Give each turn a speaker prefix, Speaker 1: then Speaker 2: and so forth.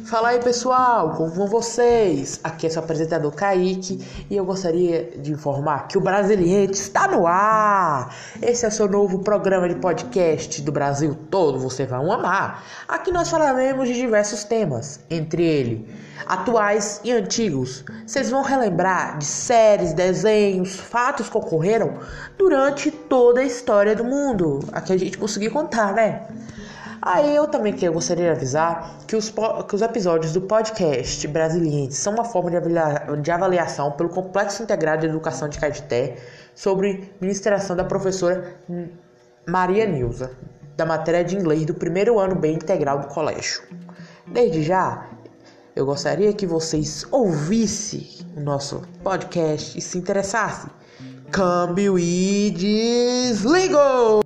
Speaker 1: Fala aí pessoal, como vão vocês? Aqui é seu apresentador Kaique e eu gostaria de informar que o Brasiliente está no ar! Esse é o seu novo programa de podcast do Brasil todo, você vai amar! Aqui nós falaremos de diversos temas, entre eles atuais e antigos. Vocês vão relembrar de séries, desenhos, fatos que ocorreram durante toda a história do mundo. Aqui a gente conseguiu contar, né? Aí eu também que gostaria de avisar que os, que os episódios do podcast Brasiliense são uma forma de, avalia, de avaliação pelo Complexo Integrado de Educação de Caetité sobre ministração da professora Maria Nilza, da matéria de inglês do primeiro ano bem integral do colégio. Desde já, eu gostaria que vocês ouvissem o nosso podcast e se interessassem. Câmbio e desligo!